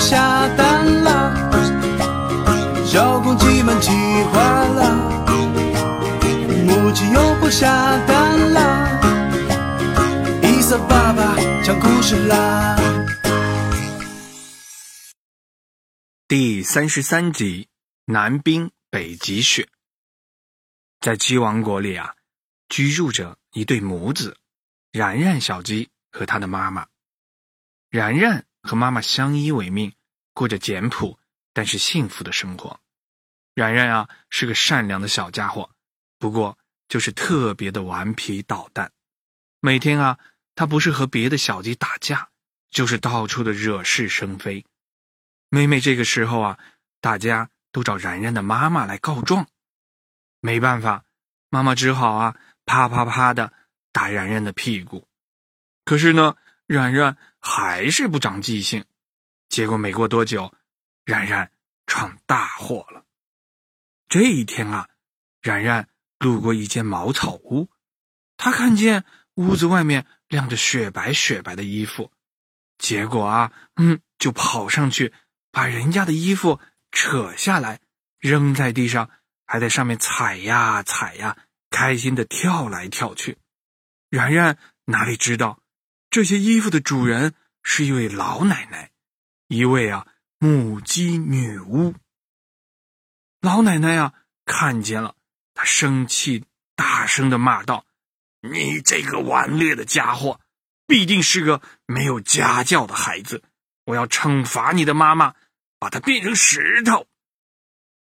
下蛋了，小公鸡们急坏了，母鸡又不下蛋了，伊瑟爸爸讲故事啦。第三十三集：南冰北极雪。在鸡王国里啊，居住着一对母子，然然小鸡和他的妈妈。然然和妈妈相依为命，过着简朴但是幸福的生活。然然啊是个善良的小家伙，不过就是特别的顽皮捣蛋。每天啊，他不是和别的小鸡打架，就是到处的惹是生非。每每这个时候啊，大家都找然然的妈妈来告状。没办法，妈妈只好啊，啪啪啪的打然然的屁股。可是呢，然然还是不长记性。结果没过多久，然然闯大祸了。这一天啊，然然路过一间茅草屋，他看见屋子外面晾着雪白雪白的衣服，结果啊，嗯，就跑上去把人家的衣服扯下来，扔在地上。还在上面踩呀踩呀，开心的跳来跳去。然然哪里知道，这些衣服的主人是一位老奶奶，一位啊母鸡女巫。老奶奶呀看见了，她生气，大声的骂道：“你这个顽劣的家伙，必定是个没有家教的孩子！我要惩罚你的妈妈，把她变成石头。”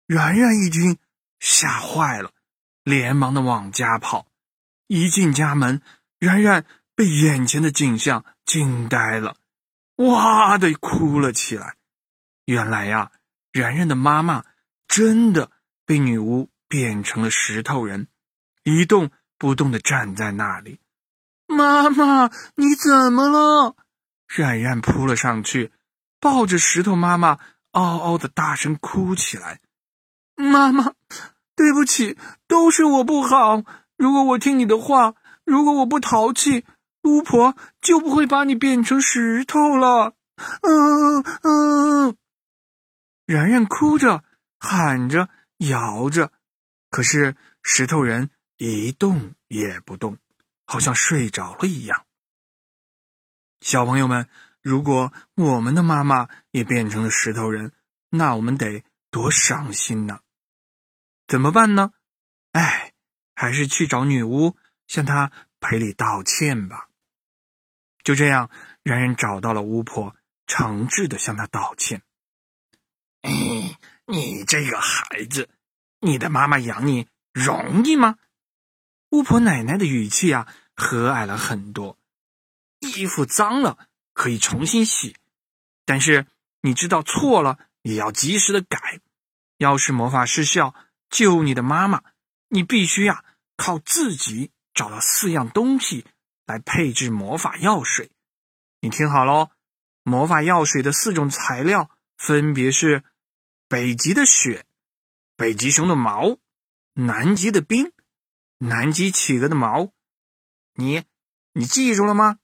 然然一听。吓坏了，连忙的往家跑。一进家门，然然被眼前的景象惊呆了，哇的哭了起来。原来呀，然然的妈妈真的被女巫变成了石头人，一动不动的站在那里。妈妈，你怎么了？然然扑了上去，抱着石头妈妈，嗷嗷的大声哭起来。妈妈，对不起，都是我不好。如果我听你的话，如果我不淘气，巫婆就不会把你变成石头了。嗯嗯，然然哭着喊着摇着，可是石头人一动也不动，好像睡着了一样。小朋友们，如果我们的妈妈也变成了石头人，那我们得多伤心呢！怎么办呢？哎，还是去找女巫，向她赔礼道歉吧。就这样，冉冉找到了巫婆，诚挚的向她道歉。哎，你这个孩子，你的妈妈养你容易吗？巫婆奶奶的语气啊，和蔼了很多。衣服脏了可以重新洗，但是你知道错了也要及时的改。要是魔法失效。救你的妈妈，你必须呀靠自己找到四样东西来配制魔法药水。你听好喽，魔法药水的四种材料分别是：北极的雪、北极熊的毛、南极的冰、南极企鹅的毛。你，你记住了吗？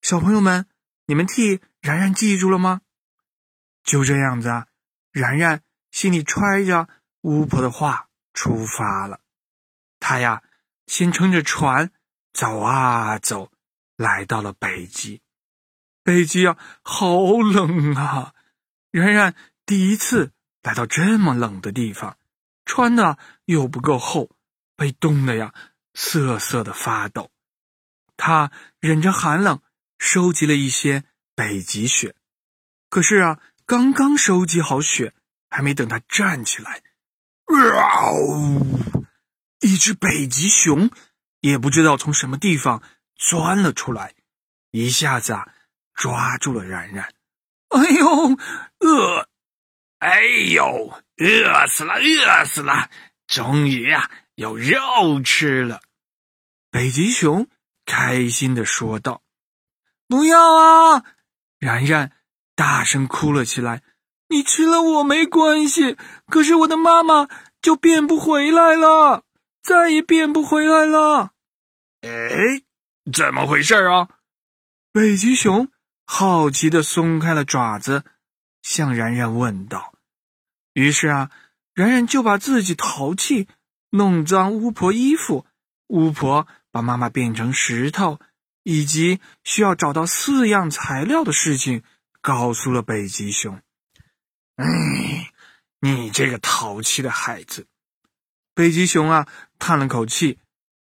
小朋友们，你们替然然记住了吗？就这样子啊，然然心里揣着。巫婆的话出发了，他呀先乘着船走啊走，来到了北极。北极啊，好冷啊！然然第一次来到这么冷的地方，穿的又不够厚，被冻得呀瑟瑟的发抖。他忍着寒冷，收集了一些北极雪。可是啊，刚刚收集好雪，还没等他站起来。嗷呜！一只北极熊也不知道从什么地方钻了出来，一下子啊抓住了然然。哎呦，饿！哎呦，饿死了，饿死了！终于啊有肉吃了。北极熊开心的说道：“不要啊！”然然大声哭了起来。你吃了我没关系，可是我的妈妈就变不回来了。再也变不回来了。哎，怎么回事啊？北极熊好奇的松开了爪子，向然然问道。于是啊，然然就把自己淘气、弄脏巫婆衣服，巫婆把妈妈变成石头，以及需要找到四样材料的事情，告诉了北极熊。哎，你这个淘气的孩子！北极熊啊，叹了口气，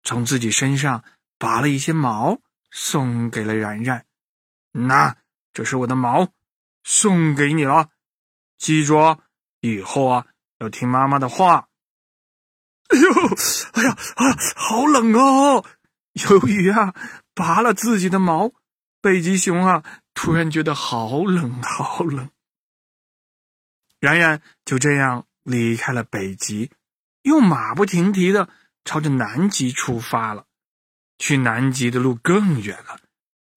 从自己身上拔了一些毛，送给了然然。那这是我的毛，送给你了。记住，以后啊要听妈妈的话。哎呦，哎呀啊，好冷哦！由于啊拔了自己的毛，北极熊啊突然觉得好冷，好冷。然然就这样离开了北极，又马不停蹄的朝着南极出发了。去南极的路更远了。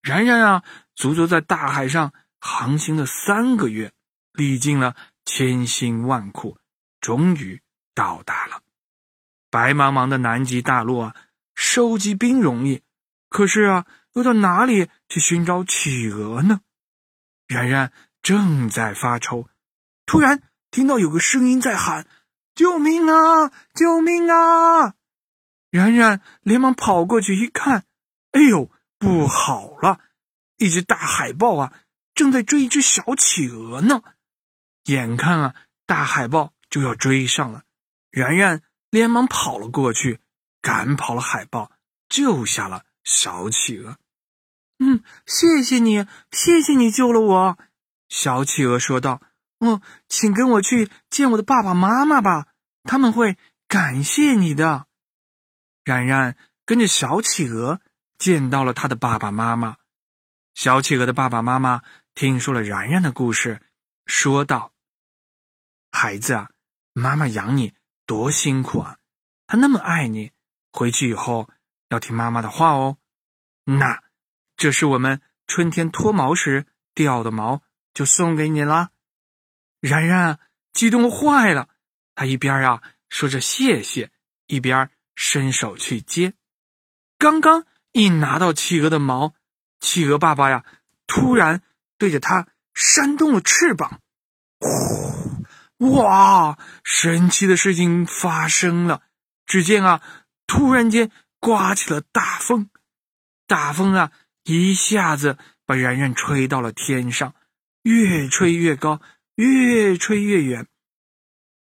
然然啊，足足在大海上航行了三个月，历尽了千辛万苦，终于到达了白茫茫的南极大陆啊！收集冰容易，可是啊，又到哪里去寻找企鹅呢？然然正在发愁。突然听到有个声音在喊：“救命啊！救命啊！”然然连忙跑过去一看，哎呦，不好了！一只大海豹啊，正在追一只小企鹅呢。眼看啊，大海豹就要追上了，然然连忙跑了过去，赶跑了海豹，救下了小企鹅。嗯，谢谢你，谢谢你救了我。小企鹅说道。哦，请跟我去见我的爸爸妈妈吧，他们会感谢你的。冉冉跟着小企鹅见到了他的爸爸妈妈。小企鹅的爸爸妈妈听说了冉冉的故事，说道：“孩子啊，妈妈养你多辛苦啊，她那么爱你，回去以后要听妈妈的话哦。那这是我们春天脱毛时掉的毛，就送给你啦。”然然激动坏了，他一边啊说着谢谢，一边伸手去接。刚刚一拿到企鹅的毛，企鹅爸爸呀突然对着他扇动了翅膀，呼！哇！神奇的事情发生了。只见啊，突然间刮起了大风，大风啊一下子把然然吹到了天上，越吹越高。越吹越远，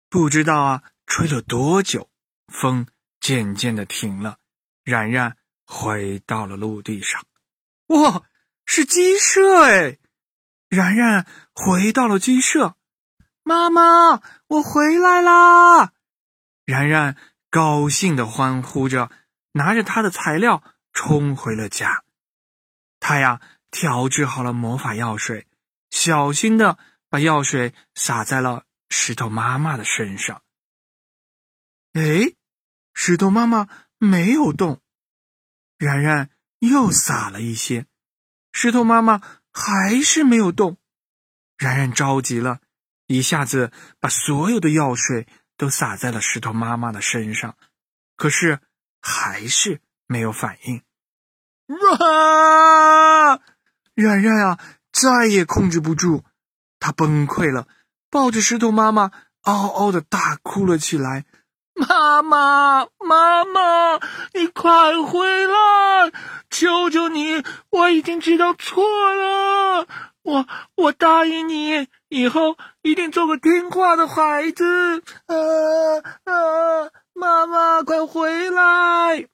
不知道啊，吹了多久，风渐渐的停了。冉冉回到了陆地上，哇，是鸡舍哎！冉冉回到了鸡舍，妈妈，我回来啦！冉冉高兴的欢呼着，拿着他的材料冲回了家。他呀，调制好了魔法药水，小心的。把药水洒在了石头妈妈的身上。哎，石头妈妈没有动。然然又撒了一些，石头妈妈还是没有动。然然着急了，一下子把所有的药水都洒在了石头妈妈的身上，可是还是没有反应。啊！然然啊，再也控制不住。他崩溃了，抱着石头妈妈，嗷嗷的大哭了起来。妈妈，妈妈，你快回来！求求你，我已经知道错了。我，我答应你，以后一定做个听话的孩子。啊啊！妈妈，快回来！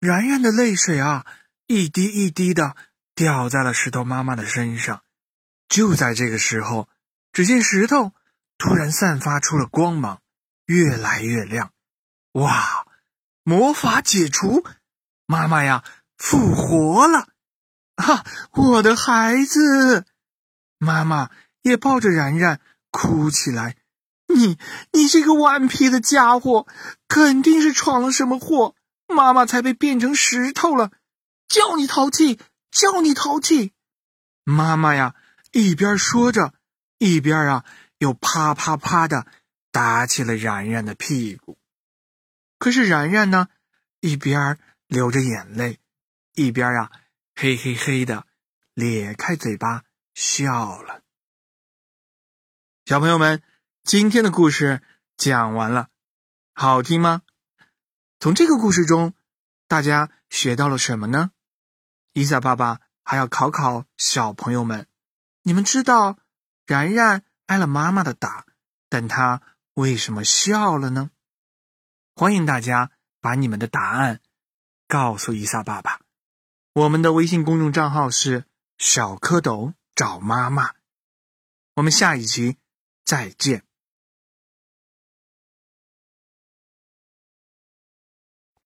然然的泪水啊，一滴一滴的掉在了石头妈妈的身上。就在这个时候，只见石头突然散发出了光芒，越来越亮。哇！魔法解除，妈妈呀，复活了！啊，我的孩子！妈妈也抱着然然哭起来。你，你这个顽皮的家伙，肯定是闯了什么祸，妈妈才被变成石头了。叫你淘气，叫你淘气！妈妈呀！一边说着，一边啊，又啪啪啪的打起了然然的屁股。可是然然呢，一边流着眼泪，一边啊，嘿嘿嘿的咧开嘴巴笑了。小朋友们，今天的故事讲完了，好听吗？从这个故事中，大家学到了什么呢？伊萨爸爸还要考考小朋友们，你们知道然然挨了妈妈的打，但他为什么笑了呢？欢迎大家把你们的答案告诉伊萨爸爸。我们的微信公众账号是小蝌蚪找妈妈。我们下一集再见。